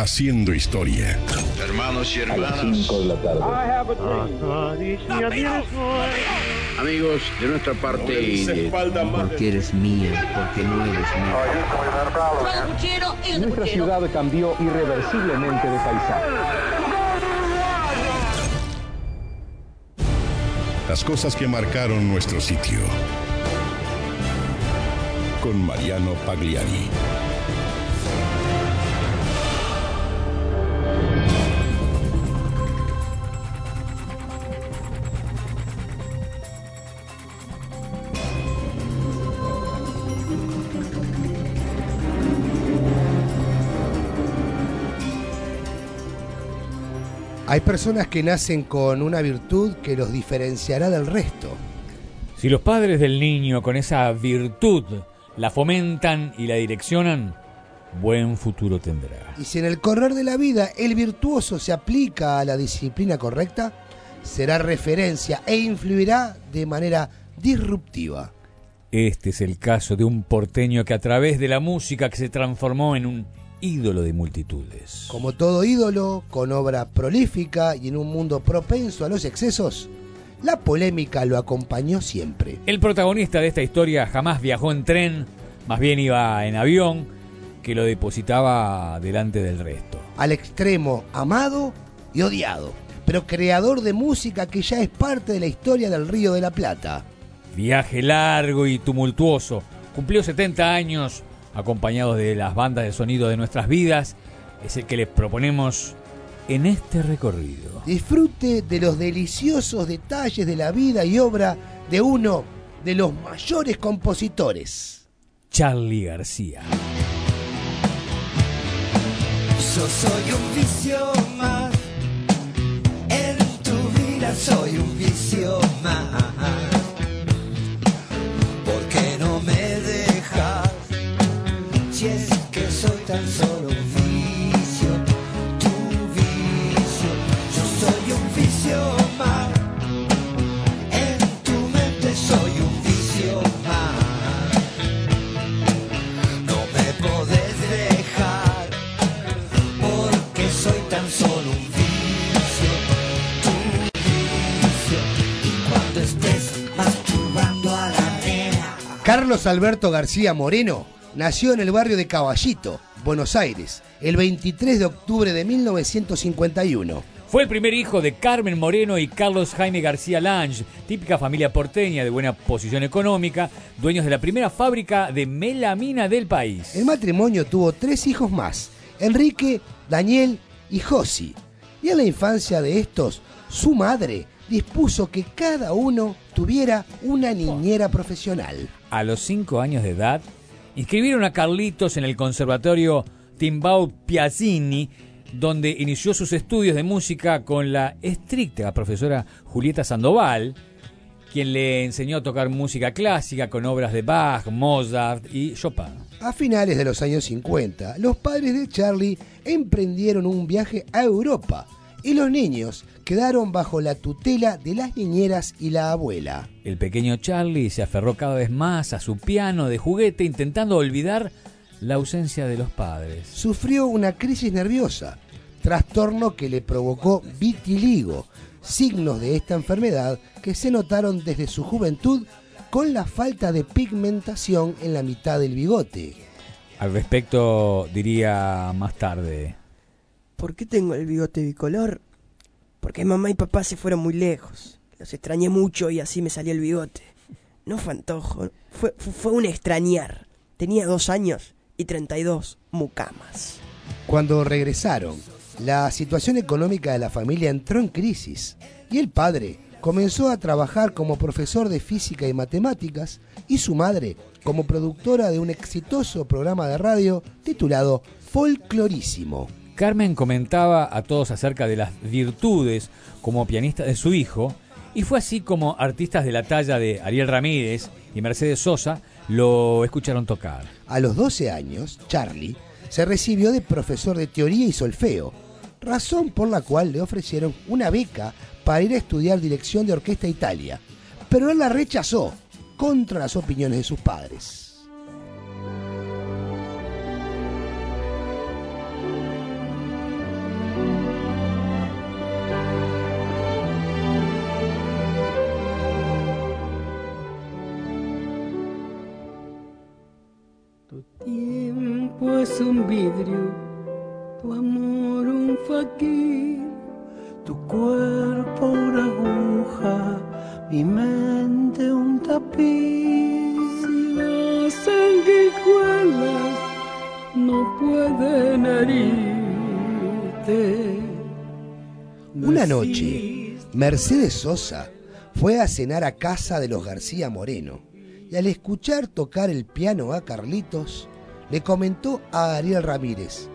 haciendo historia. Hermanos y hermanas. Amigos, de nuestra parte y de... Porque eres mía, porque no eres mía. Nuestra ciudad cambió irreversiblemente de paisaje. Las cosas que marcaron nuestro sitio. Con Mariano Pagliari. Hay personas que nacen con una virtud que los diferenciará del resto. Si los padres del niño con esa virtud la fomentan y la direccionan, buen futuro tendrá. Y si en el correr de la vida el virtuoso se aplica a la disciplina correcta, será referencia e influirá de manera disruptiva. Este es el caso de un porteño que a través de la música que se transformó en un ídolo de multitudes. Como todo ídolo, con obra prolífica y en un mundo propenso a los excesos, la polémica lo acompañó siempre. El protagonista de esta historia jamás viajó en tren, más bien iba en avión, que lo depositaba delante del resto. Al extremo amado y odiado, pero creador de música que ya es parte de la historia del Río de la Plata. Viaje largo y tumultuoso. Cumplió 70 años acompañados de las bandas de sonido de nuestras vidas. Es el que les proponemos en este recorrido. Disfrute de los deliciosos detalles de la vida y obra de uno de los mayores compositores. Charlie García. Yo soy un vicio más. En tu vida soy un vicio más. Carlos Alberto García Moreno nació en el barrio de Caballito, Buenos Aires, el 23 de octubre de 1951. Fue el primer hijo de Carmen Moreno y Carlos Jaime García Lange, típica familia porteña de buena posición económica, dueños de la primera fábrica de melamina del país. El matrimonio tuvo tres hijos más, Enrique, Daniel y Josi. Y en la infancia de estos, su madre dispuso que cada uno tuviera una niñera profesional. A los cinco años de edad, inscribieron a Carlitos en el Conservatorio Timbao Piazzini, donde inició sus estudios de música con la estricta profesora Julieta Sandoval, quien le enseñó a tocar música clásica con obras de Bach, Mozart y Chopin. A finales de los años 50, los padres de Charlie emprendieron un viaje a Europa y los niños quedaron bajo la tutela de las niñeras y la abuela. El pequeño Charlie se aferró cada vez más a su piano de juguete intentando olvidar la ausencia de los padres. Sufrió una crisis nerviosa, trastorno que le provocó vitiligo, signos de esta enfermedad que se notaron desde su juventud con la falta de pigmentación en la mitad del bigote. Al respecto diría más tarde, ¿Por qué tengo el bigote bicolor? Porque mamá y papá se fueron muy lejos. Los extrañé mucho y así me salió el bigote. No fue antojo, fue, fue, un extrañar. Tenía dos años y 32 mucamas. Cuando regresaron, la situación económica de la familia entró en crisis y el padre comenzó a trabajar como profesor de física y matemáticas y su madre como productora de un exitoso programa de radio titulado Folclorísimo. Carmen comentaba a todos acerca de las virtudes como pianista de su hijo, y fue así como artistas de la talla de Ariel Ramírez y Mercedes Sosa lo escucharon tocar. A los 12 años, Charlie se recibió de profesor de teoría y solfeo, razón por la cual le ofrecieron una beca para ir a estudiar dirección de orquesta Italia, pero él la rechazó contra las opiniones de sus padres. Vidrio, tu amor un faquir, tu cuerpo una aguja, mi mente un tapiz. Las sanguijuelas no pueden herirte. Una noche, Mercedes Sosa fue a cenar a casa de los García Moreno y al escuchar tocar el piano a Carlitos, le comentó a Ariel Ramírez,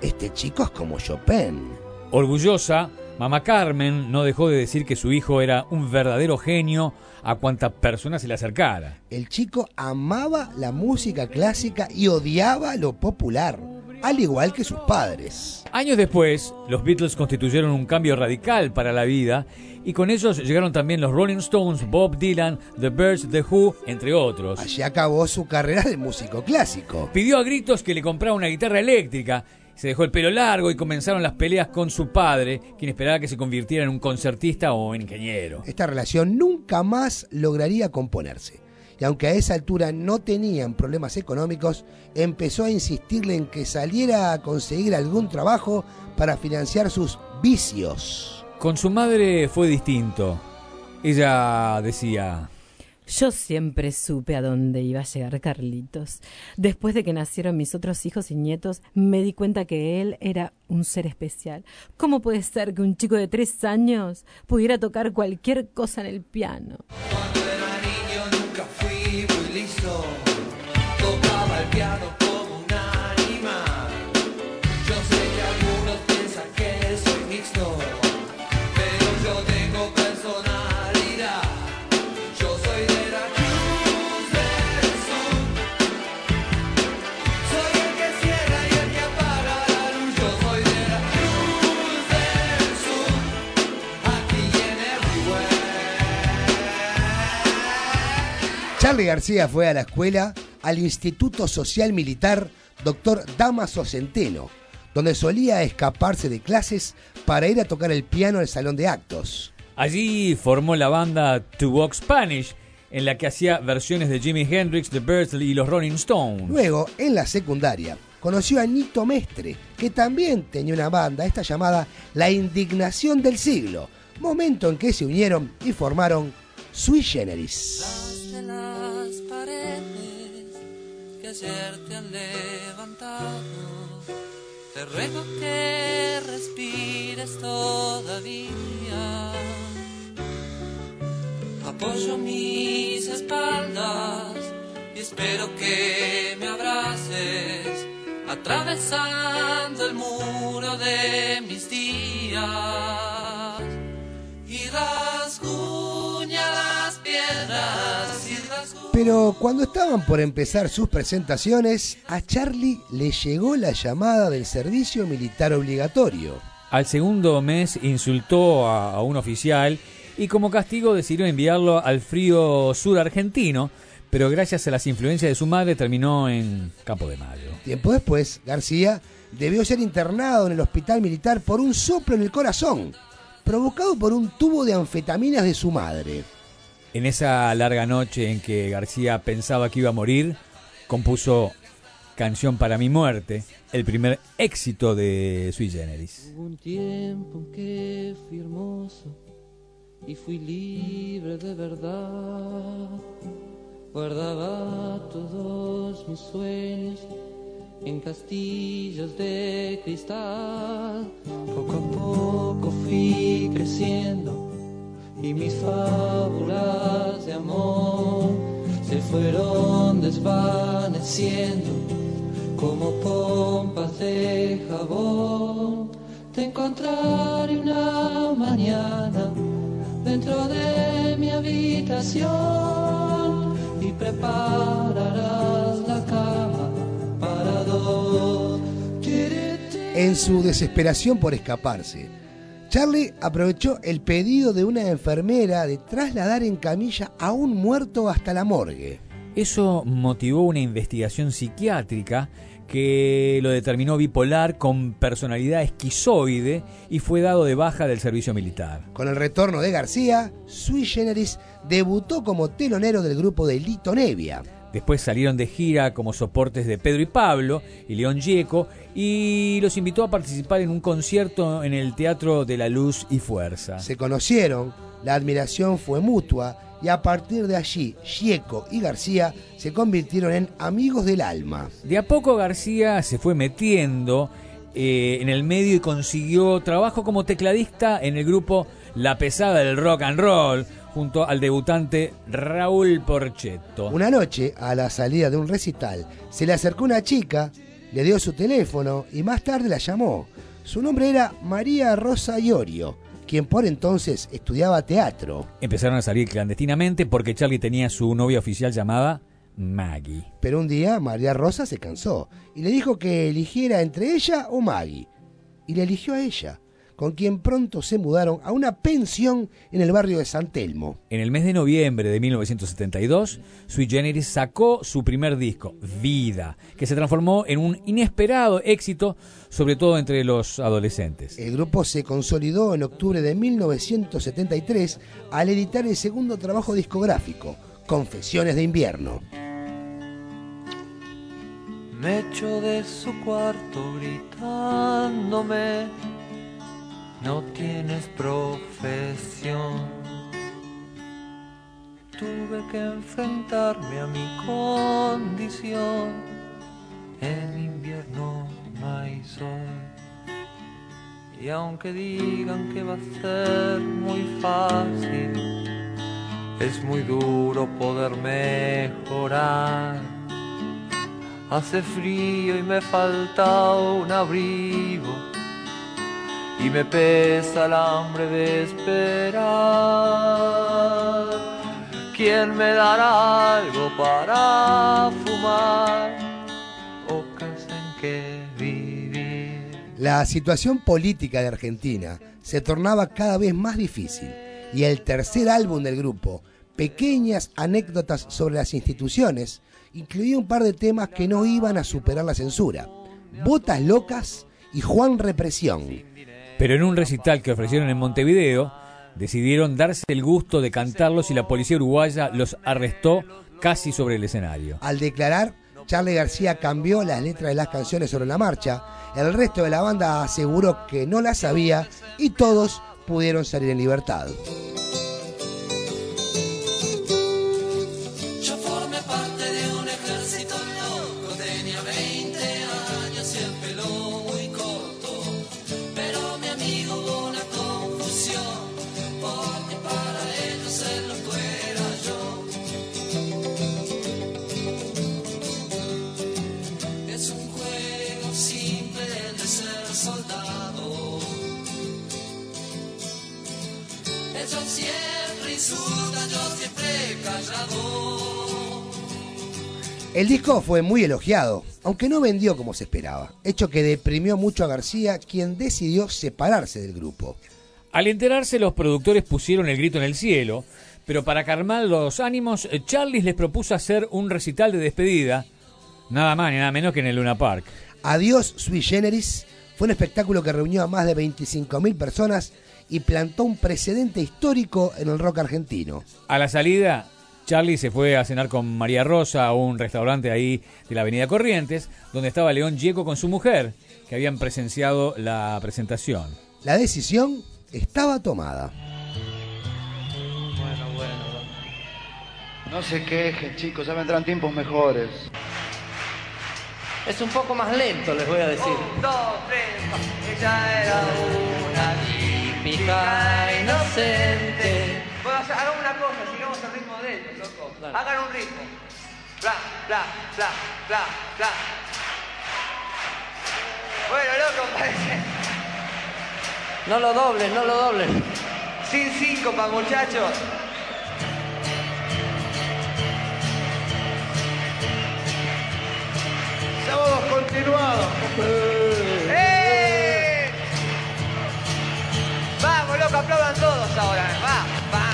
este chico es como Chopin. Orgullosa, mamá Carmen no dejó de decir que su hijo era un verdadero genio a cuanta persona se le acercara. El chico amaba la música clásica y odiaba lo popular, al igual que sus padres. Años después, los Beatles constituyeron un cambio radical para la vida y con ellos llegaron también los Rolling Stones, Bob Dylan, The Birds, The Who, entre otros. Allí acabó su carrera de músico clásico. Pidió a gritos que le comprara una guitarra eléctrica, se dejó el pelo largo y comenzaron las peleas con su padre, quien esperaba que se convirtiera en un concertista o en ingeniero. Esta relación nunca más lograría componerse. Y aunque a esa altura no tenían problemas económicos, empezó a insistirle en que saliera a conseguir algún trabajo para financiar sus vicios. Con su madre fue distinto. Ella decía, Yo siempre supe a dónde iba a llegar Carlitos. Después de que nacieron mis otros hijos y nietos, me di cuenta que él era un ser especial. ¿Cómo puede ser que un chico de tres años pudiera tocar cualquier cosa en el piano? Charlie García fue a la escuela al Instituto Social Militar Dr. Damaso Centeno, donde solía escaparse de clases para ir a tocar el piano al salón de actos. Allí formó la banda To Walk Spanish, en la que hacía versiones de Jimi Hendrix, The Birds y los Rolling Stones. Luego, en la secundaria, conoció a Nito Mestre, que también tenía una banda, esta llamada La Indignación del Siglo, momento en que se unieron y formaron Sui Generis. De las paredes que ayer te han levantado. Te ruego que respires todavía. Apoyo mis espaldas y espero que me abraces atravesando el muro de mis días y rasguña Pero cuando estaban por empezar sus presentaciones, a Charlie le llegó la llamada del servicio militar obligatorio. Al segundo mes insultó a, a un oficial y como castigo decidió enviarlo al frío sur argentino, pero gracias a las influencias de su madre terminó en Campo de Mayo. Tiempo después, García debió ser internado en el hospital militar por un soplo en el corazón, provocado por un tubo de anfetaminas de su madre. En esa larga noche en que García pensaba que iba a morir, compuso Canción para mi muerte, el primer éxito de Sui Generis. Hubo un tiempo que fui hermoso y fui libre de verdad. Guardaba todos mis sueños en castillos de cristal. Poco a poco fui creciendo y mis fábulas de amor se fueron desvaneciendo como pompas de jabón. Te encontraré una mañana dentro de mi habitación y prepararás la cama para dos. En su desesperación por escaparse, Charlie aprovechó el pedido de una enfermera de trasladar en camilla a un muerto hasta la morgue. Eso motivó una investigación psiquiátrica que lo determinó bipolar con personalidad esquizoide y fue dado de baja del servicio militar. Con el retorno de García, Sui Generis debutó como telonero del grupo de Lito Nevia. Después salieron de gira como soportes de Pedro y Pablo y León Gieco y los invitó a participar en un concierto en el Teatro de la Luz y Fuerza. Se conocieron, la admiración fue mutua y a partir de allí Gieco y García se convirtieron en amigos del alma. De a poco García se fue metiendo eh, en el medio y consiguió trabajo como tecladista en el grupo La Pesada del Rock and Roll junto al debutante Raúl Porchetto. Una noche, a la salida de un recital, se le acercó una chica, le dio su teléfono y más tarde la llamó. Su nombre era María Rosa Iorio, quien por entonces estudiaba teatro. Empezaron a salir clandestinamente porque Charlie tenía su novia oficial llamada Maggie. Pero un día María Rosa se cansó y le dijo que eligiera entre ella o Maggie. Y le eligió a ella, con quien pronto se mudaron a una pensión en el barrio de San Telmo. En el mes de noviembre de 1972, Sui Generis sacó su primer disco, Vida, que se transformó en un inesperado éxito, sobre todo entre los adolescentes. El grupo se consolidó en octubre de 1973 al editar el segundo trabajo discográfico, Confesiones de Invierno. Me echo de su cuarto gritándome, no tienes profesión. Tuve que enfrentarme a mi condición, en invierno no hay sol. Y aunque digan que va a ser muy fácil, es muy duro poder mejorar. Hace frío y me falta un abrigo y me pesa el hambre de esperar. ¿Quién me dará algo para fumar en que vivir? La situación política de Argentina se tornaba cada vez más difícil y el tercer álbum del grupo, Pequeñas anécdotas sobre las instituciones, incluía un par de temas que no iban a superar la censura. Botas locas y Juan Represión. Pero en un recital que ofrecieron en Montevideo, decidieron darse el gusto de cantarlos y la policía uruguaya los arrestó casi sobre el escenario. Al declarar, Charlie García cambió las letras de las canciones sobre la marcha, el resto de la banda aseguró que no las sabía y todos pudieron salir en libertad. El disco fue muy elogiado, aunque no vendió como se esperaba, hecho que deprimió mucho a García, quien decidió separarse del grupo. Al enterarse, los productores pusieron el grito en el cielo, pero para calmar los ánimos, Charlie les propuso hacer un recital de despedida, nada más ni nada menos que en el Luna Park. Adiós Sui Generis fue un espectáculo que reunió a más de 25.000 personas y plantó un precedente histórico en el rock argentino. A la salida, Charlie se fue a cenar con María Rosa a un restaurante ahí de la Avenida Corrientes, donde estaba León Gieco con su mujer, que habían presenciado la presentación. La decisión estaba tomada. Bueno, bueno. No se quejen, chicos, ya vendrán tiempos mejores. Es un poco más lento, les voy a decir. Un, dos, tres, ella era una típica inocente. Bueno, o sea, hagan una cosa, sigamos el ritmo de ellos, Hagan un ritmo. Bla, bla, bla, bla, bla. Bueno, loco, parece. No lo dobles, no lo dobles. Sin síncopa, muchachos. Sábados continuados. ¡Eh! Vamos, loco, aplaudan todos ahora. Va, va,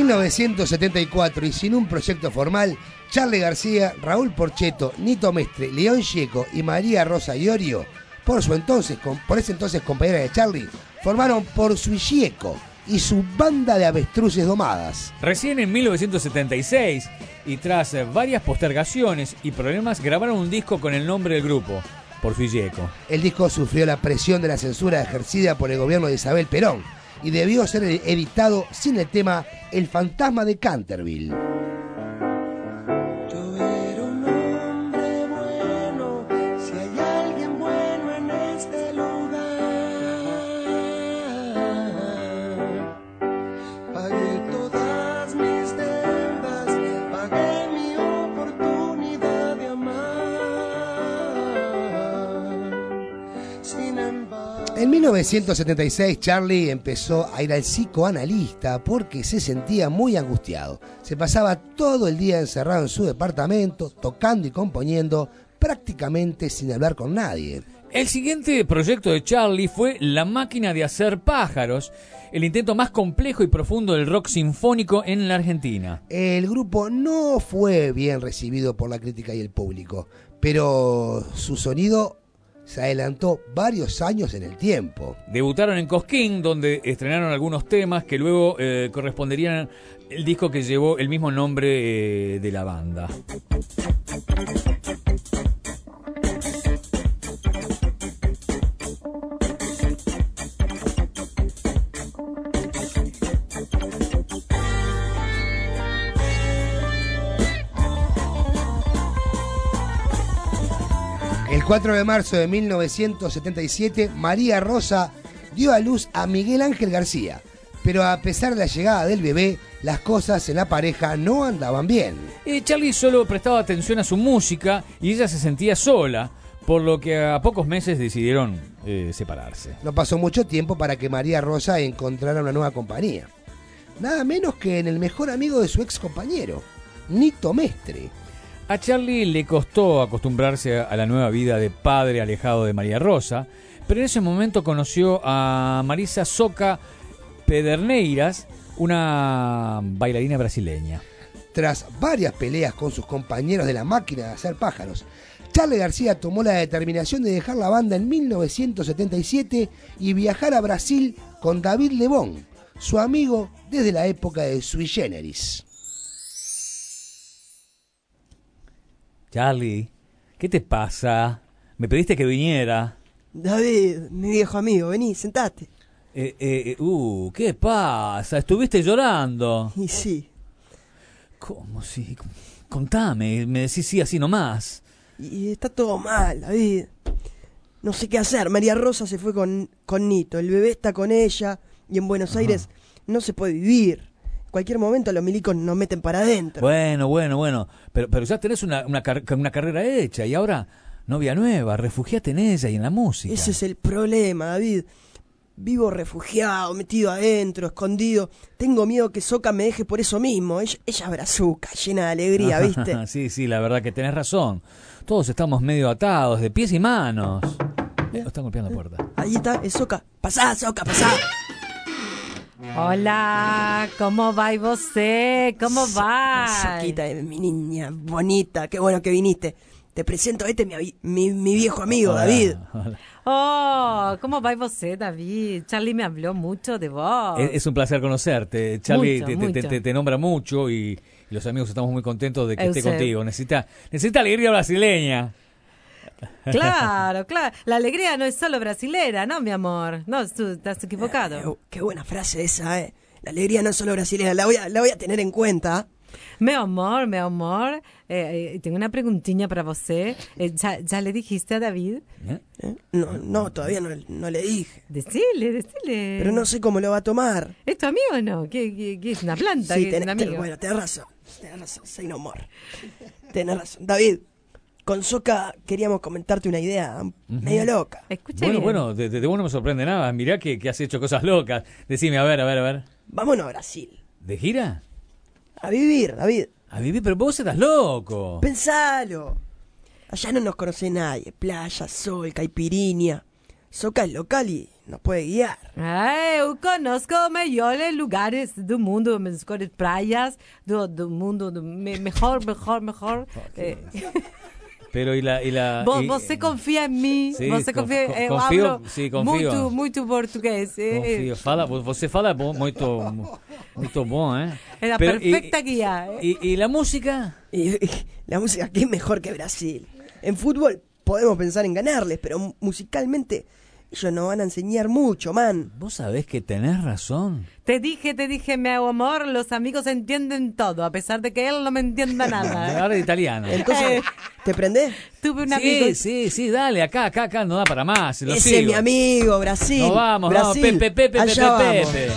1974 y sin un proyecto formal, Charlie García, Raúl Porcheto, Nito Mestre, León Gieco y María Rosa Iorio, por, su entonces, por ese entonces compañera de Charlie, formaron Por su Gieco y su banda de avestruces domadas. Recién en 1976, y tras eh, varias postergaciones y problemas, grabaron un disco con el nombre del grupo, Por Yeco. El disco sufrió la presión de la censura ejercida por el gobierno de Isabel Perón y debió ser editado sin el tema El fantasma de Canterville. 1976 Charlie empezó a ir al psicoanalista porque se sentía muy angustiado. Se pasaba todo el día encerrado en su departamento, tocando y componiendo, prácticamente sin hablar con nadie. El siguiente proyecto de Charlie fue La máquina de hacer pájaros, el intento más complejo y profundo del rock sinfónico en la Argentina. El grupo no fue bien recibido por la crítica y el público, pero su sonido se adelantó varios años en el tiempo. Debutaron en Cosquín, donde estrenaron algunos temas que luego eh, corresponderían al disco que llevó el mismo nombre eh, de la banda. 4 de marzo de 1977, María Rosa dio a luz a Miguel Ángel García. Pero a pesar de la llegada del bebé, las cosas en la pareja no andaban bien. Eh, Charlie solo prestaba atención a su música y ella se sentía sola, por lo que a pocos meses decidieron eh, separarse. No pasó mucho tiempo para que María Rosa encontrara una nueva compañía. Nada menos que en el mejor amigo de su ex compañero, Nito Mestre. A Charlie le costó acostumbrarse a la nueva vida de padre alejado de María Rosa, pero en ese momento conoció a Marisa Soca Pederneiras, una bailarina brasileña. Tras varias peleas con sus compañeros de la máquina de hacer pájaros, Charlie García tomó la determinación de dejar la banda en 1977 y viajar a Brasil con David Lebón, su amigo desde la época de Sui Generis. Charlie, ¿qué te pasa? Me pediste que viniera. David, mi viejo amigo, vení, sentate. Eh, eh, uh, ¿qué pasa? ¿Estuviste llorando? Y sí. ¿Cómo sí? Contame, me decís sí así nomás. Y está todo mal, David. No sé qué hacer. María Rosa se fue con, con Nito. El bebé está con ella. Y en Buenos Aires no se puede vivir. Cualquier momento los milicos nos meten para adentro. Bueno, bueno, bueno. Pero, pero ya tenés una, una, car- una carrera hecha y ahora novia nueva. Refugiate en ella y en la música. Ese es el problema, David. Vivo refugiado, metido adentro, escondido. Tengo miedo que Soca me deje por eso mismo. Ella, ella es brazuca, llena de alegría, ¿viste? sí, sí, la verdad que tenés razón. Todos estamos medio atados, de pies y manos. Eh, están golpeando la puerta. Ahí está, es Soca. Pasá, Soca, pasá. Hola, ¿cómo va y você? ¿Cómo va? Soquita, eh, mi niña bonita, qué bueno que viniste. Te presento a este, mi, avi- mi, mi viejo amigo, Hola, David. hola. Oh, ¿cómo va y você, David? Charlie me habló mucho de vos. Es, es un placer conocerte. Charlie Mucho, te, te- mucho. te- te- te nombra mucho y, y los amigos estamos muy contentos de que esté contigo. Necesita, necesita alegría brasileña. Claro, claro. La alegría no es solo brasilera, ¿no, mi amor? No, tú estás equivocado. Eh, qué buena frase esa, eh. La alegría no es solo brasileña, la voy a, la voy a tener en cuenta. Mi amor, mi amor, eh, eh, tengo una preguntilla para você. Eh, ¿ya, ya le dijiste a David? ¿Eh? No, no, todavía no, no le dije. Decile, decile. Pero no sé cómo lo va a tomar. ¿Es tu amigo o no? ¿Qué, qué- qué es una planta? Sí, ¿Qué es tenés- un ten- amigo? bueno, tenés razón. Tenés razón, soy no more. Tenés razón. David, con Soca queríamos comentarte una idea medio loca. Escucha Bueno, bien. bueno, de, de- de vos no me sorprende nada. Mirá que, que has hecho cosas locas. Decime, a ver, a ver, a ver. Vámonos a Brasil. ¿De gira? A vivir, David. A vivir, pero vos estás loco. Pensalo. Allá no nos conoce nadie. Playa, sol, caipirinha. Soca es local y nos puede guiar. Ah, eu conozco melhores lugares do mundo, mejores praias do, do mundo, do me- mejor, mejor, mejor. Eh, Pero y la... Y la vo- y- você confia em mim, Sim, você con- confia, con- eu confio, hablo sim, confio. muito, muito português. eh, Confio. Fala, você fala bom, muito, muito bom, ¿eh? É a Pero, y- perfecta guía. eh. ¿Y, y la música? Y, y la música es mejor que Brasil. En fútbol podemos pensar en ganarles, pero mu- musicalmente ellos nos van a enseñar mucho, man. Vos sabés que tenés razón. Te dije, te dije, mi amor, los amigos entienden todo, a pesar de que él no me entienda nada. Ahora de italiano. Entonces, ¿te prendés? Tuve un amigo. Sí, sí, sí, dale, acá, acá, acá, no da para más. Lo Ese sigo. es mi amigo, Brasil. No vamos, Brasil. vamos, Pepe, Pepe, Pepe, Allá Pepe.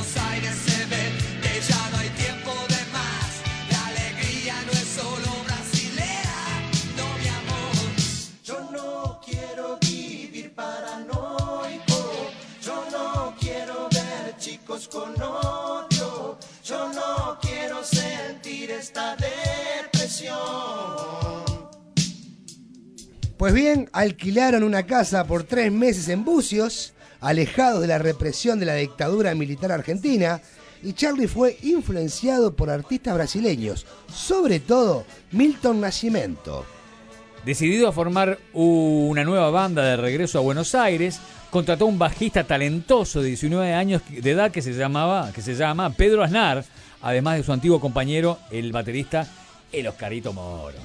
Con odio. Yo no quiero sentir esta depresión. Pues bien, alquilaron una casa por tres meses en Bucios, alejados de la represión de la dictadura militar argentina, y Charlie fue influenciado por artistas brasileños, sobre todo Milton Nascimento. Decidido a formar una nueva banda de regreso a Buenos Aires, contrató un bajista talentoso de 19 años de edad que se llamaba, que se llama Pedro Aznar, además de su antiguo compañero, el baterista El Oscarito Moro.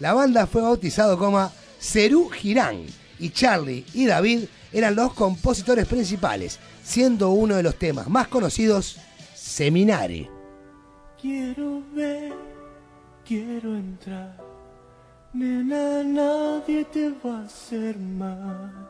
La banda fue bautizado como Cerú Girán y Charlie y David eran los compositores principales, siendo uno de los temas más conocidos Seminare. Quiero ver, quiero entrar. Nena, nadie te va a hacer mal.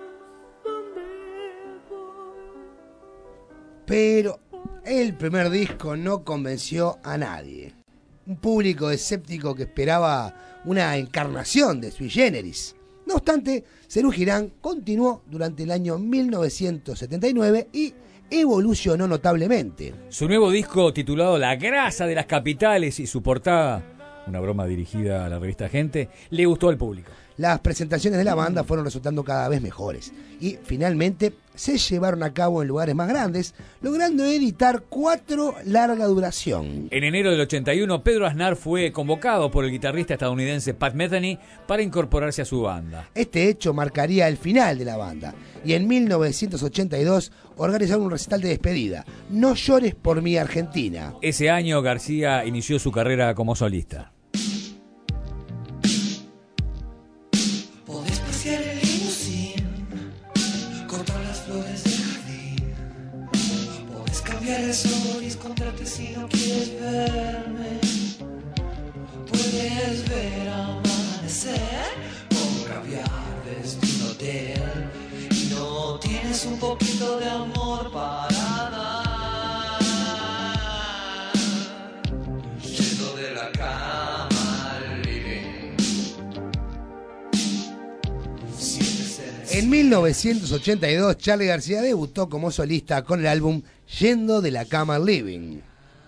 Pero el primer disco no convenció a nadie. Un público escéptico que esperaba una encarnación de Sui Generis. No obstante, Cerú Girán continuó durante el año 1979 y evolucionó notablemente. Su nuevo disco titulado La grasa de las capitales y su portada, una broma dirigida a la revista Gente, le gustó al público. Las presentaciones de la banda fueron resultando cada vez mejores y finalmente se llevaron a cabo en lugares más grandes, logrando editar cuatro larga duración. En enero del 81, Pedro Aznar fue convocado por el guitarrista estadounidense Pat Metheny para incorporarse a su banda. Este hecho marcaría el final de la banda y en 1982 organizaron un recital de despedida, No llores por mi Argentina. Ese año García inició su carrera como solista. Podés cambiar el sol y esconderte si no quieres verme. Puedes ver amanecer con caviar desde un hotel. Y no tienes un poquito de amor para dar. Yendo de la cama al living. En 1982 Charlie García debutó como solista con el álbum Yendo de la cama al living.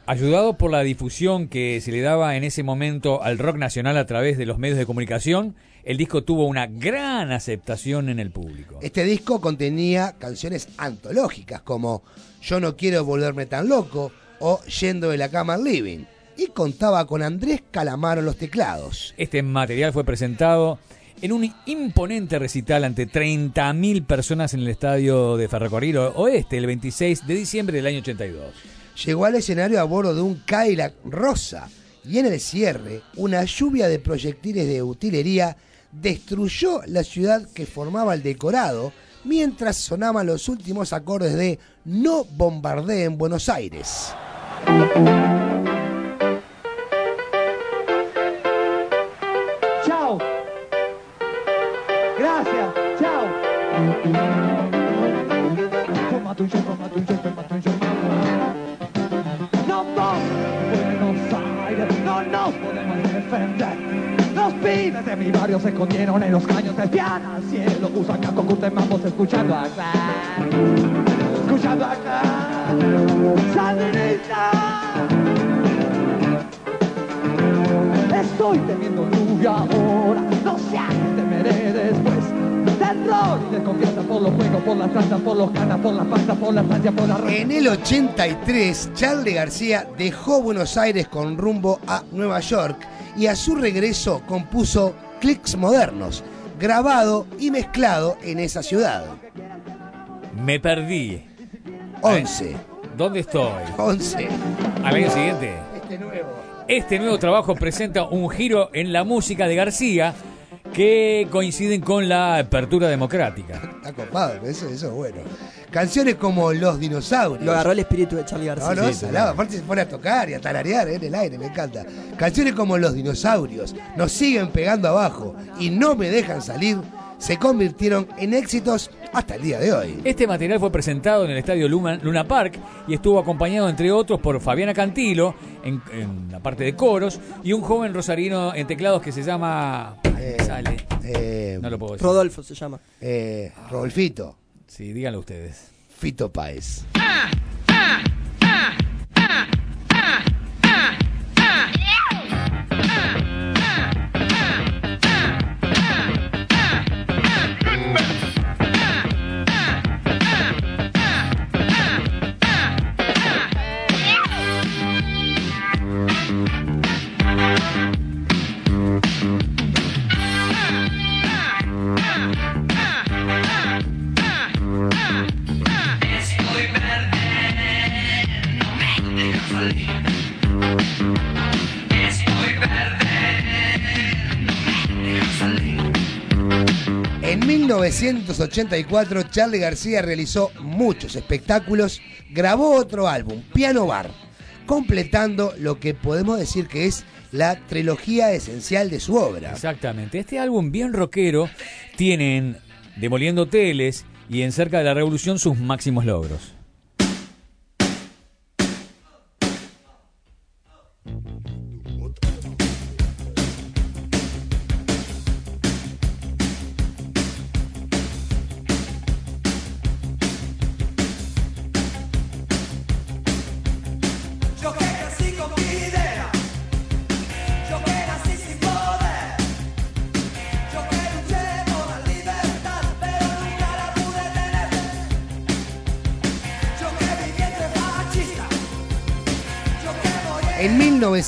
Ayudado por la difusión que se le daba en ese momento al rock nacional a través de los medios de comunicación, el disco tuvo una gran aceptación en el público. Este disco contenía canciones antológicas como Yo no quiero volverme tan loco o Yendo de la cama al living y contaba con Andrés Calamaro en los teclados. Este material fue presentado en un imponente recital ante 30.000 personas en el estadio de Ferrocarril Oeste el 26 de diciembre del año 82. Llegó al escenario a bordo de un Cadillac rosa y en el cierre una lluvia de proyectiles de utilería destruyó la ciudad que formaba el decorado mientras sonaban los últimos acordes de No bombardeen Buenos Aires. De mi barrio se escondieron en los caños de piana al cielo. Usan casco, curten mambos escuchando acá. Escuchando acá. Sandinista. Estoy teniendo lluvia ahora, no sé a qué temeré después. Terror y desconfianza por los juegos, por las tranzas, por los canas, por las pastas, por la estancia, por la En el 83, Charlie García dejó Buenos Aires con rumbo a Nueva York y a su regreso compuso Clicks Modernos, grabado y mezclado en esa ciudad. Me perdí. 11. ¿Dónde estoy? 11. Al año siguiente. Este nuevo. Este nuevo trabajo presenta un giro en la música de García que coinciden con la apertura democrática. Está copado, eso, eso es bueno. Canciones como Los Dinosaurios. Lo agarró el espíritu de Charlie García. No, no, salado. Aparte se pone a tocar y a tararear eh, en el aire, me encanta. Canciones como Los Dinosaurios nos siguen pegando abajo y no me dejan salir, se convirtieron en éxitos hasta el día de hoy. Este material fue presentado en el estadio Luna, Luna Park y estuvo acompañado, entre otros, por Fabiana Cantilo en, en la parte de coros y un joven rosarino en teclados que se llama. Eh, Sale. eh, No lo puedo decir. Rodolfo se llama. eh, Rodolfito. Sí, díganlo ustedes. Fito Páez. Estoy 1984, Charlie García realizó muchos espectáculos, grabó otro álbum, Piano Bar, completando lo que podemos decir que es la trilogía esencial de su obra. Exactamente. Este álbum bien rockero tiene en Demoliendo Hoteles y en Cerca de la Revolución sus máximos logros.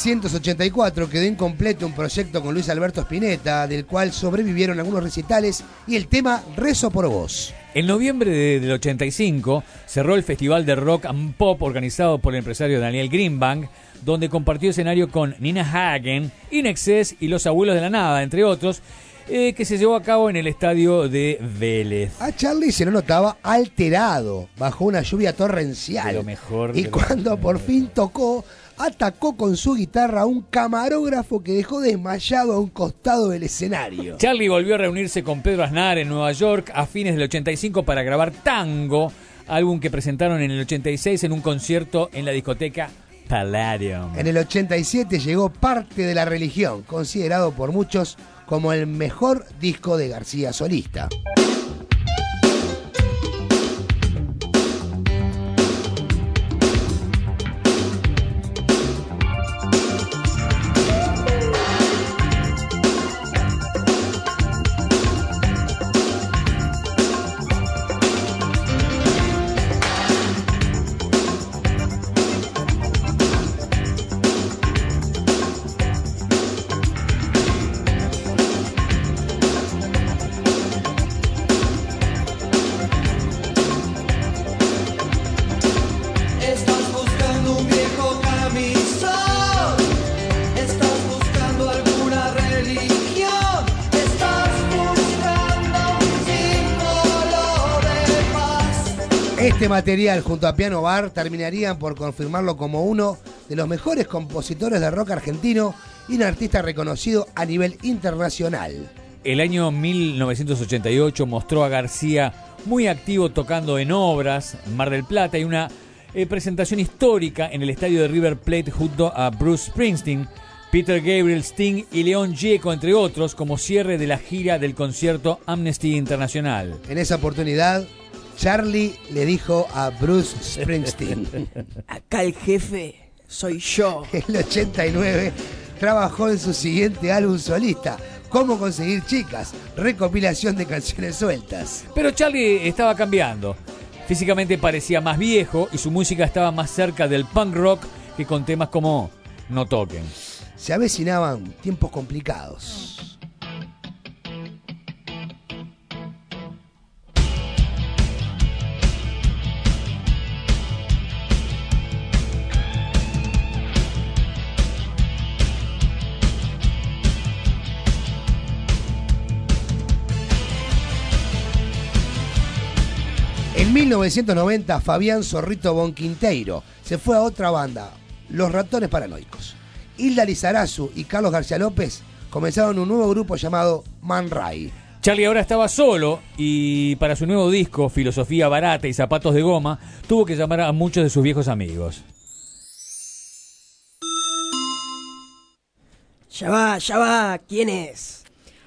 1984 quedó incompleto un proyecto con Luis Alberto Spinetta, del cual sobrevivieron algunos recitales y el tema Rezo por vos. En noviembre de- del 85 cerró el Festival de Rock and Pop organizado por el empresario Daniel Greenbank, donde compartió escenario con Nina Hagen, Inexcess y Los Abuelos de la Nada, entre otros, eh, que se llevó a cabo en el estadio de Vélez. A Charlie se lo notaba alterado, bajo una lluvia torrencial. De lo mejor Y cuando por fin tocó, atacó con su guitarra a un camarógrafo que dejó desmayado a un costado del escenario. Charlie volvió a reunirse con Pedro Aznar en Nueva York a fines del 85 para grabar Tango, álbum que presentaron en el 86 en un concierto en la discoteca Palladium. En el 87 llegó Parte de la Religión, considerado por muchos como el mejor disco de García solista. Este material junto a Piano Bar terminarían por confirmarlo como uno de los mejores compositores de rock argentino y un artista reconocido a nivel internacional. El año 1988 mostró a García muy activo tocando en obras, en Mar del Plata, y una eh, presentación histórica en el estadio de River Plate junto a Bruce Springsteen, Peter Gabriel, Sting y León Gieco, entre otros, como cierre de la gira del concierto Amnesty Internacional. En esa oportunidad, Charlie le dijo a Bruce Springsteen. Acá el jefe soy yo. En el 89 trabajó en su siguiente álbum solista, Cómo conseguir chicas, recopilación de canciones sueltas. Pero Charlie estaba cambiando. Físicamente parecía más viejo y su música estaba más cerca del punk rock que con temas como No toquen. Se avecinaban tiempos complicados. 1990, Fabián Zorrito Bonquinteiro se fue a otra banda, Los Ratones Paranoicos. Hilda Lizarazu y Carlos García López comenzaron un nuevo grupo llamado Man Ray. Charlie ahora estaba solo y para su nuevo disco, Filosofía Barata y Zapatos de Goma, tuvo que llamar a muchos de sus viejos amigos. Ya va, ya va. ¿Quién es?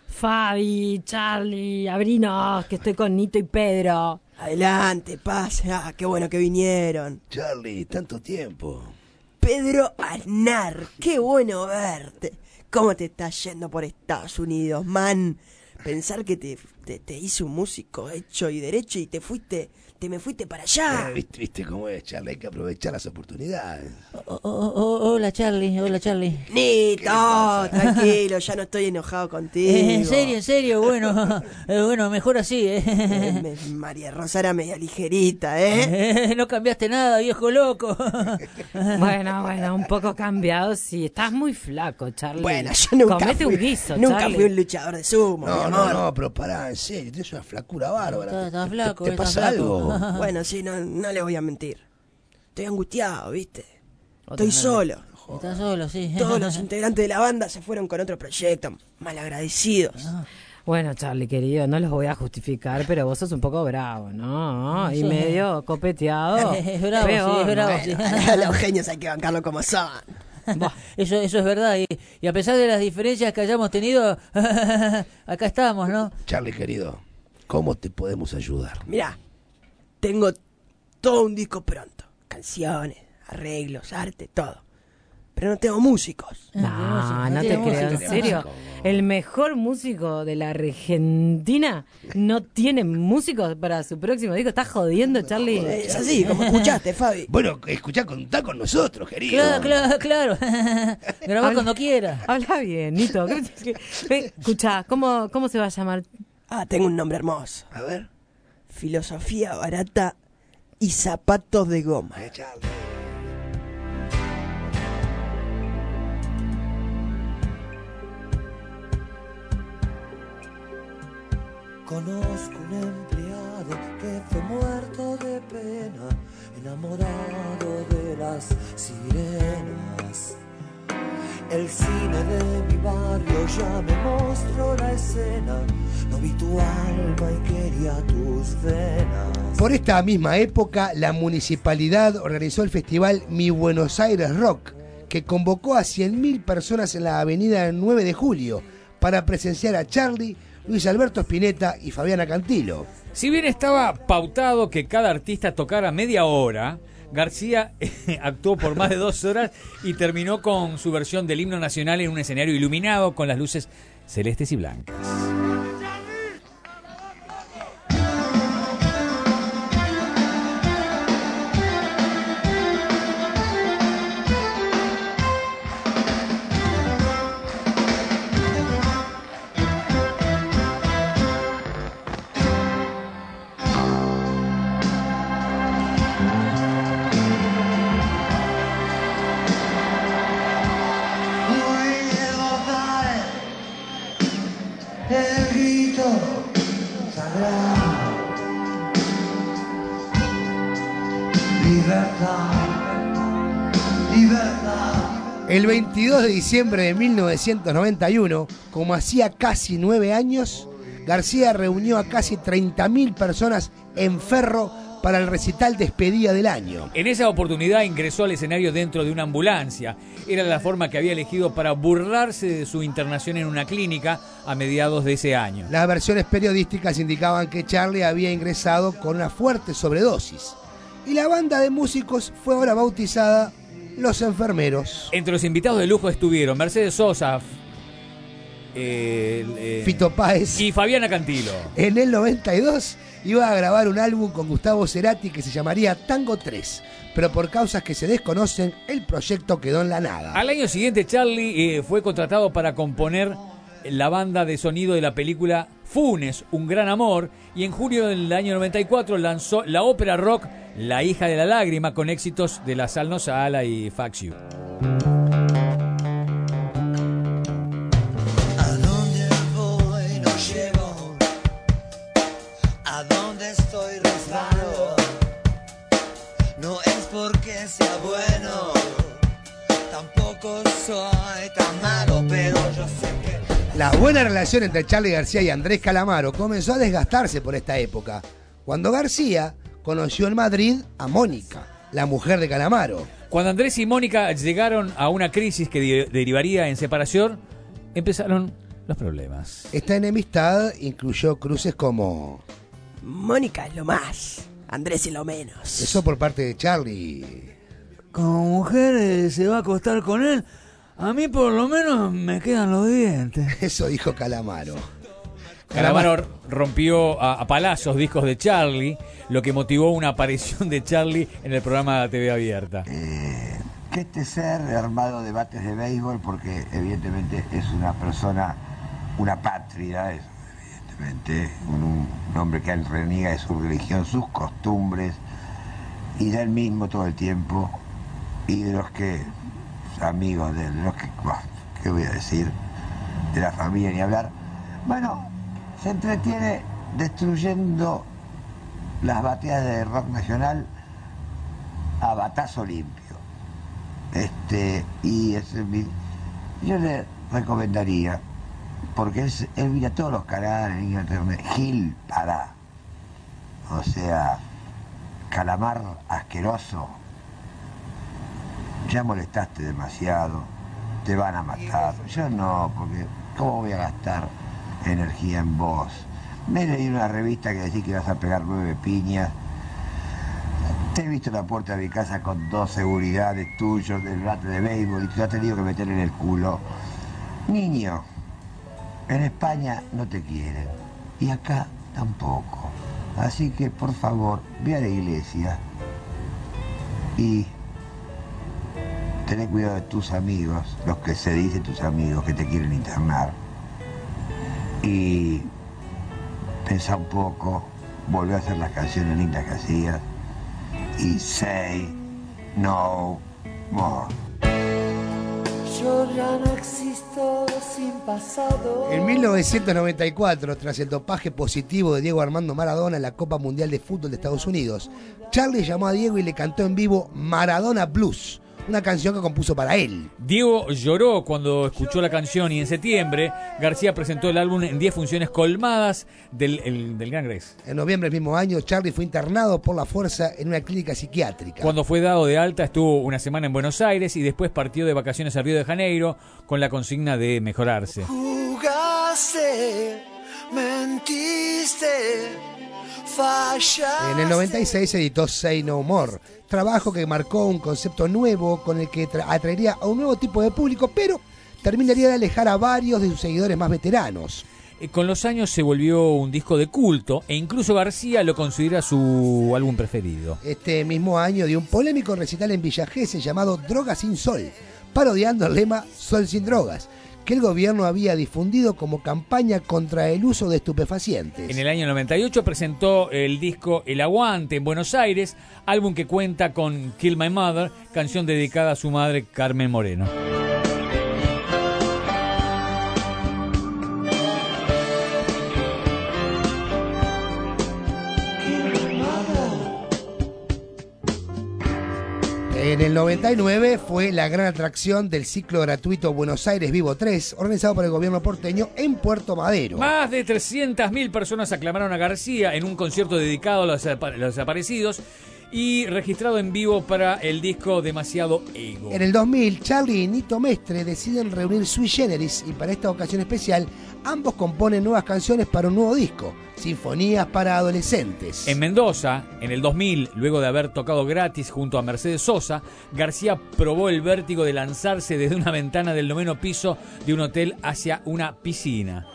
Fabi, Charlie, abrinos, que estoy con Nito y Pedro. Adelante, pasa. Qué bueno que vinieron. Charlie, tanto tiempo. Pedro Aznar, qué bueno verte. ¿Cómo te está yendo por Estados Unidos, man? Pensar que te, te, te hice un músico hecho y derecho y te fuiste, te me fuiste para allá. Eh, ¿Viste, viste cómo es, Charlie? Hay que aprovechar las oportunidades. Oh, oh, oh, hola Charlie, hola Charlie. Nito, tranquilo, ya no estoy enojado contigo. Eh, en serio, en serio, bueno, eh, bueno, mejor así, Eh, ¿eh? me- María Rosa era media ligerita, ¿eh? Eh, No cambiaste nada, viejo loco. Bueno, bueno, un poco cambiado. Sí, estás muy flaco, Charlie. Bueno, yo nunca Comete fui, un guiso, nunca Charlie. fui un luchador de sumo, mi No, amor. no, no, pero pará, en serio, tienes una flacura bárbara. Está- está ¿Te- flaco, ¿Te, está pasa flaco. algo? Bueno, sí, no, no le voy a mentir. Estoy angustiado, ¿viste? Otra Estoy solo. Estás solo, sí. Todos los integrantes de la banda se fueron con otro proyecto. Malagradecidos. Bueno, Charlie, querido, no los voy a justificar, pero vos sos un poco bravo, ¿no? Y medio copeteado. Es bravo, sí, es bravo, ¿no? sí. A los genios hay que bancarlo como son. Eso, eso es verdad. Y, y a pesar de las diferencias que hayamos tenido, acá estamos, ¿no? Charlie, querido, ¿cómo te podemos ayudar? Mirá, tengo todo un disco pronto. Canciones, arreglos, arte, todo. Pero no tengo músicos. No, no te tenemos creo, en serio. El mejor músico de la Argentina no tiene músicos para su próximo disco. ¿Estás jodiendo, Charlie? Es así, como escuchaste, Fabi. Bueno, escuchá, contá con nosotros, querido. Claro, claro, claro. Grabá Habla- cuando quiera. Habla bien, Nito. Escucha, ¿cómo, ¿cómo se va a llamar? Ah, tengo un nombre hermoso. A ver. Filosofía barata y zapatos de goma. Conozco un empleado que fue muerto de pena, enamorado de las sirenas. El cine de mi barrio ya me mostró la escena, no vi tu alma y quería tus venas. Por esta misma época, la municipalidad organizó el festival Mi Buenos Aires Rock, que convocó a 100.000 personas en la avenida 9 de julio para presenciar a Charlie, Luis Alberto Spinetta y Fabiana Cantilo. Si bien estaba pautado que cada artista tocara media hora, García actuó por más de dos horas y terminó con su versión del himno nacional en un escenario iluminado con las luces celestes y blancas. El 22 de diciembre de 1991, como hacía casi nueve años, García reunió a casi 30.000 personas en Ferro para el recital Despedida del año. En esa oportunidad ingresó al escenario dentro de una ambulancia. Era la forma que había elegido para burlarse de su internación en una clínica a mediados de ese año. Las versiones periodísticas indicaban que Charlie había ingresado con una fuerte sobredosis. Y la banda de músicos fue ahora bautizada Los Enfermeros. Entre los invitados de lujo estuvieron Mercedes Sosa, eh, eh, Fito Páez. y Fabiana Cantilo. En el 92 iba a grabar un álbum con Gustavo Cerati que se llamaría Tango 3, pero por causas que se desconocen, el proyecto quedó en la nada. Al año siguiente, Charlie eh, fue contratado para componer la banda de sonido de la película Funes, Un Gran Amor, y en junio del año 94 lanzó la ópera rock La hija de la lágrima con éxitos de La Sal No Sala y Fax You. La buena relación entre Charlie García y Andrés Calamaro comenzó a desgastarse por esta época, cuando García conoció en Madrid a Mónica, la mujer de Calamaro. Cuando Andrés y Mónica llegaron a una crisis que de- derivaría en separación, empezaron los problemas. Esta enemistad incluyó cruces como Mónica es lo más, Andrés es lo menos. eso por parte de Charlie. Como mujer eh, se va a acostar con él, a mí por lo menos me quedan los dientes. Eso dijo Calamaro. Calamaro rompió a, a palazos discos de Charlie, lo que motivó una aparición de Charlie en el programa TV Abierta. que este ser armado debates de béisbol porque evidentemente es una persona, una patria, es evidentemente un, un hombre que reniega de su religión, sus costumbres y de él mismo todo el tiempo y de los que, amigos de los que, ¿qué voy a decir? De la familia ni hablar. Bueno, se entretiene destruyendo las bateas de rock nacional a batazo limpio. Este, y ese yo le recomendaría, porque él mira todos los canales en internet, Gil para, o sea, calamar asqueroso, ya molestaste demasiado, te van a matar. Yo no, porque ¿cómo voy a gastar energía en vos? Me leí una revista que decía que ibas a pegar nueve piñas. Te he visto la puerta de mi casa con dos seguridades tuyos del bate de béisbol y te has tenido que meter en el culo. Niño, en España no te quieren y acá tampoco. Así que por favor, ve a la iglesia y ten cuidado de tus amigos, los que se dicen tus amigos que te quieren internar. Y pensá un poco, volvé a hacer las canciones lindas que hacías y say no more. Yo ya no existo sin pasado. En 1994, tras el dopaje positivo de Diego Armando Maradona en la Copa Mundial de Fútbol de Estados Unidos, Charlie llamó a Diego y le cantó en vivo Maradona Blues, una canción que compuso para él. Diego lloró cuando escuchó la canción y en septiembre García presentó el álbum en 10 funciones colmadas del, el- del Gran Rex. En noviembre del mismo año, Charlie fue internado por la fuerza en una clínica psiquiátrica. Cuando fue dado de alta estuvo una semana en Buenos Aires y después partió de vacaciones a Río de Janeiro con la consigna de mejorarse. Jugaste, mentiste. En el 96 editó Say No More, trabajo que marcó un concepto nuevo con el que tra- atraería a un nuevo tipo de público, pero terminaría de alejar a varios de sus seguidores más veteranos. Eh, Con los años se volvió un disco de culto e incluso García lo considera su álbum preferido. Este mismo año dio un polémico recital en Villa llamado Droga sin Sol, parodiando el lema Sol sin drogas, que el gobierno había difundido como campaña contra el uso de estupefacientes. En el año 98 presentó el disco El Aguante en Buenos Aires, álbum que cuenta con Kill My Mother, canción dedicada a su madre Carmen Moreno. En el 99 fue la gran atracción del ciclo gratuito Buenos Aires Vivo 3, organizado por el gobierno porteño en Puerto Madero. Más de 300.000 personas aclamaron a García en un concierto dedicado a los, apa- los desaparecidos y registrado en vivo para el disco Demasiado Ego. En el 2000, Charlie y Nito Mestre deciden reunir Sui Generis y para esta ocasión especial, ambos componen nuevas canciones para un nuevo disco, Sinfonías para Adolescentes. En Mendoza, en el 2000, luego de haber tocado gratis junto a Mercedes Sosa, García probó el vértigo de lanzarse desde una ventana del noveno piso de un hotel hacia una piscina.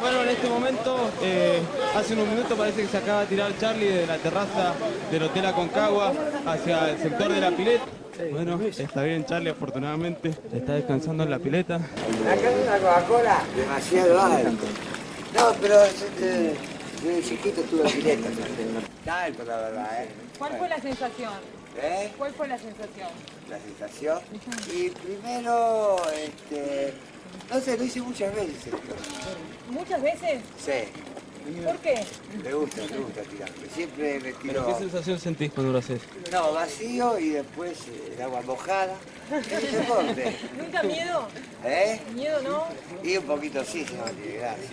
Bueno, en este momento, eh, hace unos minutos parece que se acaba de tirar Charlie de la terraza del Hotel Aconcagua hacia el sector de la pileta. Bueno, está bien Charlie, afortunadamente. Está descansando en la pileta. Acá hay una Coca-Cola demasiado alto. No, pero este, de chiquito tuve pileta. Alto, la verdad, ¿eh? ¿Cuál fue la sensación? ¿Eh? ¿Cuál fue la sensación? La sensación. Y primero, este, no sé, lo hice muchas veces. esto. ¿Muchas veces? Sí, ¿Por qué? me gusta, me gusta tirarme. Siempre me tiro. ¿Pero qué sensación sentís cuando lo haces? No, vacío y después eh, el agua mojada. ¿Nunca miedo? ¿Eh? ¿Miedo no? Y un poquito sí, si no tiene gracia.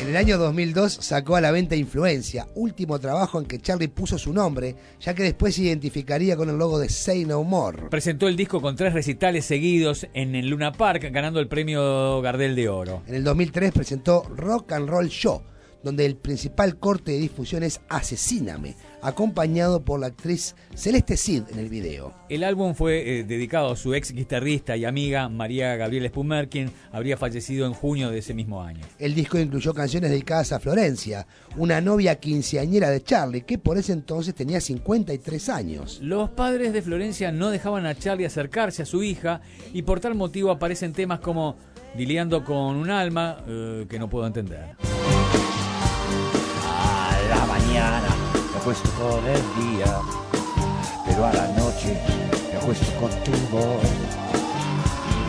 En el año 2002 sacó a la venta Influencia, último trabajo en que Charlie puso su nombre, ya que después se identificaría con el logo de Say No More. Presentó el disco con tres recitales seguidos en el Luna Park, ganando el premio Gardel de Oro. En el 2003 presentó Rock and Roll Show, donde el principal corte de difusión es Asesíname, acompañado por la actriz Celeste Cid en el video. El álbum fue eh, dedicado a su ex guitarrista y amiga María Gabriela Spumer, quien habría fallecido en junio de ese mismo año. El disco incluyó canciones dedicadas a Florencia, una novia quinceañera de Charlie, que por ese entonces tenía 53 años. Los padres de Florencia no dejaban a Charlie acercarse a su hija y por tal motivo aparecen temas como Dileando con un alma eh, que no puedo entender. A la mañana me acuesto con el día, pero a la noche me acuesto con tu voz.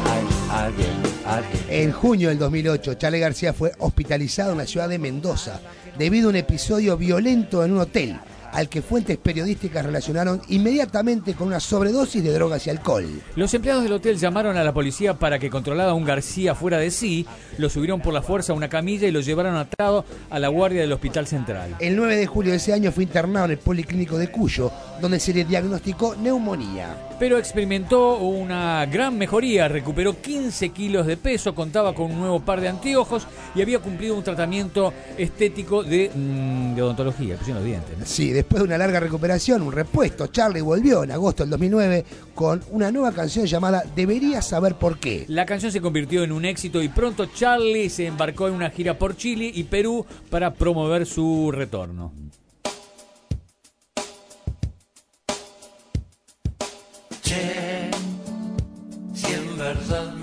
Hay alguien, alguien. En junio del 2008, Charlie García fue hospitalizado en la ciudad de Mendoza debido a un episodio violento en un hotel, al que fuentes periodísticas relacionaron inmediatamente con una sobredosis de drogas y alcohol. Los empleados del hotel llamaron a la policía para que controlara a un García fuera de sí, lo subieron por la fuerza a una camilla y lo llevaron atado a la guardia del hospital central. El 9 de julio de ese año fue internado en el Policlínico de Cuyo, donde se le diagnosticó neumonía. Pero experimentó una gran mejoría, recuperó 15 kilos de peso, contaba con un nuevo par de anteojos y había cumplido un tratamiento estético de, mm, de odontología, pusieron los dientes. ¿no? Sí, después de una larga recuperación, un repuesto, Charlie volvió en agosto del 2009 con una nueva canción llamada Deberías saber por qué. La canción se convirtió en un éxito y pronto Charlie se embarcó en una gira por Chile y Perú para promover su retorno.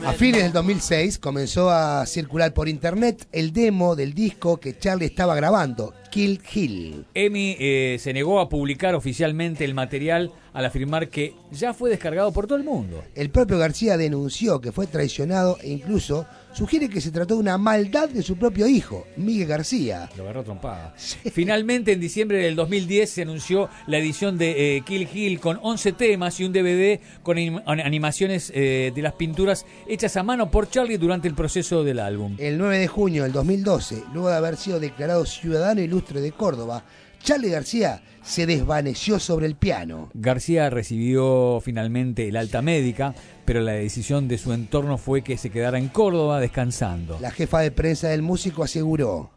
A fines del 2006 comenzó a circular por internet el demo del disco que Charlie estaba grabando, Kill Hill. Emi eh, se negó a publicar oficialmente el material al afirmar que ya fue descargado por todo el mundo. El propio García denunció que fue traicionado e incluso sugiere que se trató de una maldad de su propio hijo, Miguel García. Lo agarró trompada. Finalmente, en diciembre del 2010 se anunció la edición de eh, Kill Hill con 11 temas y un DVD con anim- animaciones eh, de las pinturas hechas a mano por Charlie durante el proceso del álbum. El 9 de junio del 2012, luego de haber sido declarado ciudadano ilustre de Córdoba, Charlie García se desvaneció sobre el piano. García recibió finalmente el alta médica, pero la decisión de su entorno fue que se quedara en Córdoba descansando. La jefa de prensa del músico aseguró.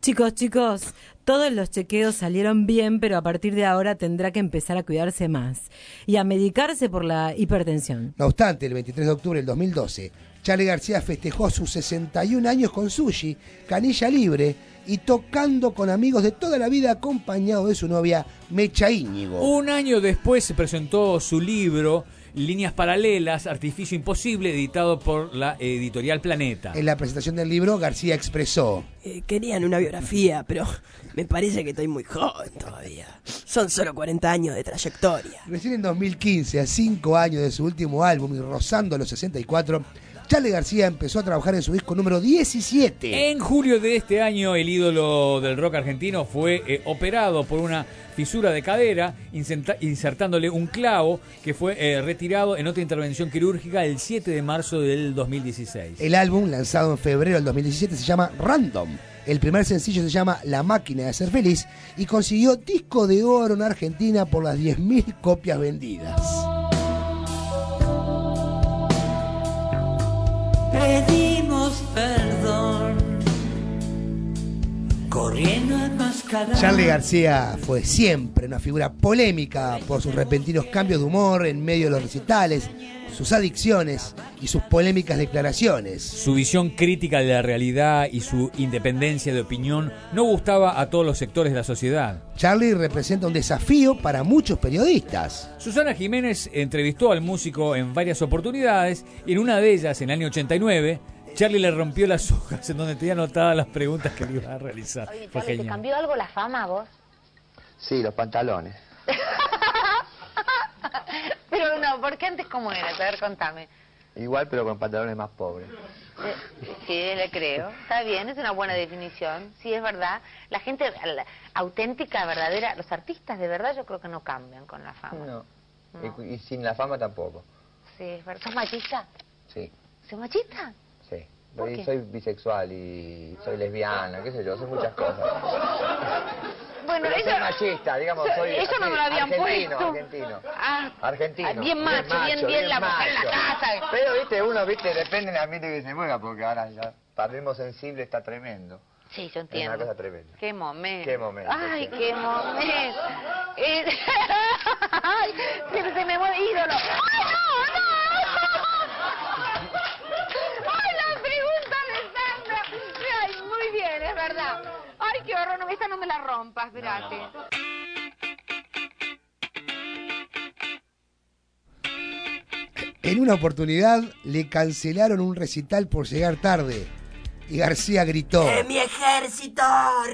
Chicos, chicos, todos los chequeos salieron bien, pero a partir de ahora tendrá que empezar a cuidarse más y a medicarse por la hipertensión. No obstante, el 23 de octubre del 2012, Charlie García festejó sus 61 años con sushi, canilla libre y tocando con amigos de toda la vida acompañado de su novia Mecha Íñigo. Un año después se presentó su libro Líneas Paralelas, Artificio Imposible, editado por la editorial Planeta. En la presentación del libro, García expresó. Eh, querían una biografía, pero me parece que estoy muy joven todavía. Son solo 40 años de trayectoria. Recién en 2015, a cinco años de su último álbum y rozando los 64, Charlie García empezó a trabajar en su disco número 17. En julio de este año, el ídolo del rock argentino fue eh, operado por una fisura de cadera, insertándole un clavo que fue eh, retirado en otra intervención quirúrgica el 7 de marzo del 2016. El álbum, lanzado en febrero del 2017, se llama Random. El primer sencillo se llama La máquina de ser feliz y consiguió disco de oro en Argentina por las 10.000 copias vendidas. Pedimos perdón, corriendo. Charlie García fue siempre una figura polémica por sus repentinos cambios de humor en medio de los recitales, sus adicciones y sus polémicas declaraciones. Su visión crítica de la realidad y su independencia de opinión no gustaba a todos los sectores de la sociedad. Charlie representa un desafío para muchos periodistas. Susana Jiménez entrevistó al músico en varias oportunidades y en una de ellas, en el año 89, Charlie le rompió las hojas en donde tenía anotadas las preguntas que le iba a realizar. Oye, Fue Charlie, ¿te cambió algo la fama a vos? Sí, los pantalones. Pero no, porque antes cómo era? A ver, contame. Igual, pero con pantalones más pobres. Eh, Sí, le creo. Está bien, es una buena definición. Sí, es verdad. La gente la- auténtica, verdadera, los artistas de verdad yo creo que no cambian con la fama. No. No. Y, y sin la fama tampoco. Sí, es verdad. ¿Sos machista? Sí, ¿Sos machista? sí. ¿Por qué? soy bisexual y soy lesbiana, qué sé yo, soy muchas cosas. Bueno, Pero eso... soy machista, digamos, eso- soy eso no me lo habían argentino, puesto. argentino. Ah, Argentino. Ah, bien macho, bien- bien la mujer en la casa. Pero, viste, uno, viste, depende del ambiente que se mueva, porque ahora ya, para sensible está tremendo. sí, yo Es una entiendo. cosa tremenda. Qué momento. Qué momento, Ay, sí. qué momento. Eh, Ay, se, se me mueve ídolo. Ay, no, no. Ay, la pregunta de Sandra. Ay, muy bien, es verdad. Ay, qué horror, no, esta no me la rompas, espérate. En una oportunidad le cancelaron un recital por llegar tarde y García gritó. ¡Eh, mi ejército!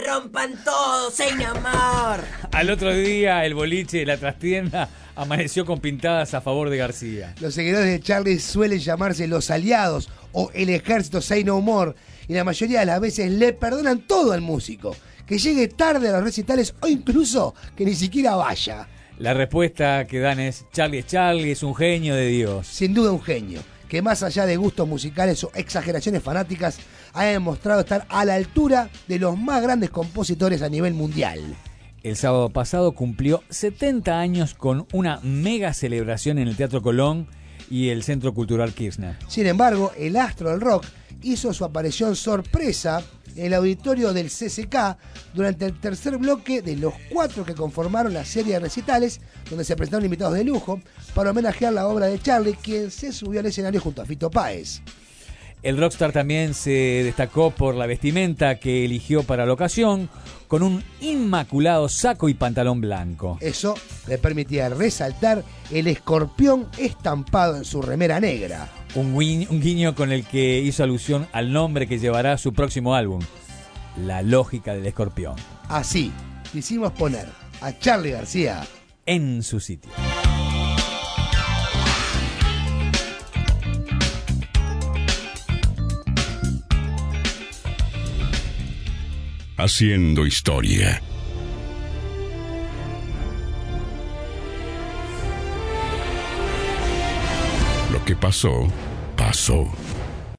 ¡Rompan todo! ¡Sin amor! Al otro día, el boliche de la trastienda amaneció con pintadas a favor de García. Los seguidores de Charlie suelen llamarse los aliados o el ejército Say No More y la mayoría de las veces le perdonan todo al músico, que llegue tarde a los recitales o incluso que ni siquiera vaya. La respuesta que dan es Charlie es Charlie, es un genio de Dios. Sin duda un genio, que más allá de gustos musicales o exageraciones fanáticas, ha demostrado estar a la altura de los más grandes compositores a nivel mundial. El sábado pasado cumplió 70 años con una mega celebración en el Teatro Colón y el Centro Cultural Kirchner. Sin embargo, el astro del rock hizo su aparición sorpresa en el auditorio del CCK durante el tercer bloque de los cuatro que conformaron la serie de recitales, donde se presentaron invitados de lujo para homenajear la obra de Charlie, quien se subió al escenario junto a Fito Páez. El rockstar también se destacó por la vestimenta que eligió para la ocasión, con un inmaculado saco y pantalón blanco. Eso le permitía resaltar el escorpión estampado en su remera negra. Un guiño, un guiño con el que hizo alusión al nombre que llevará su próximo álbum, La lógica del escorpión, Así, quisimos poner a Charlie García en su sitio. Haciendo historia. Lo que pasó, pasó.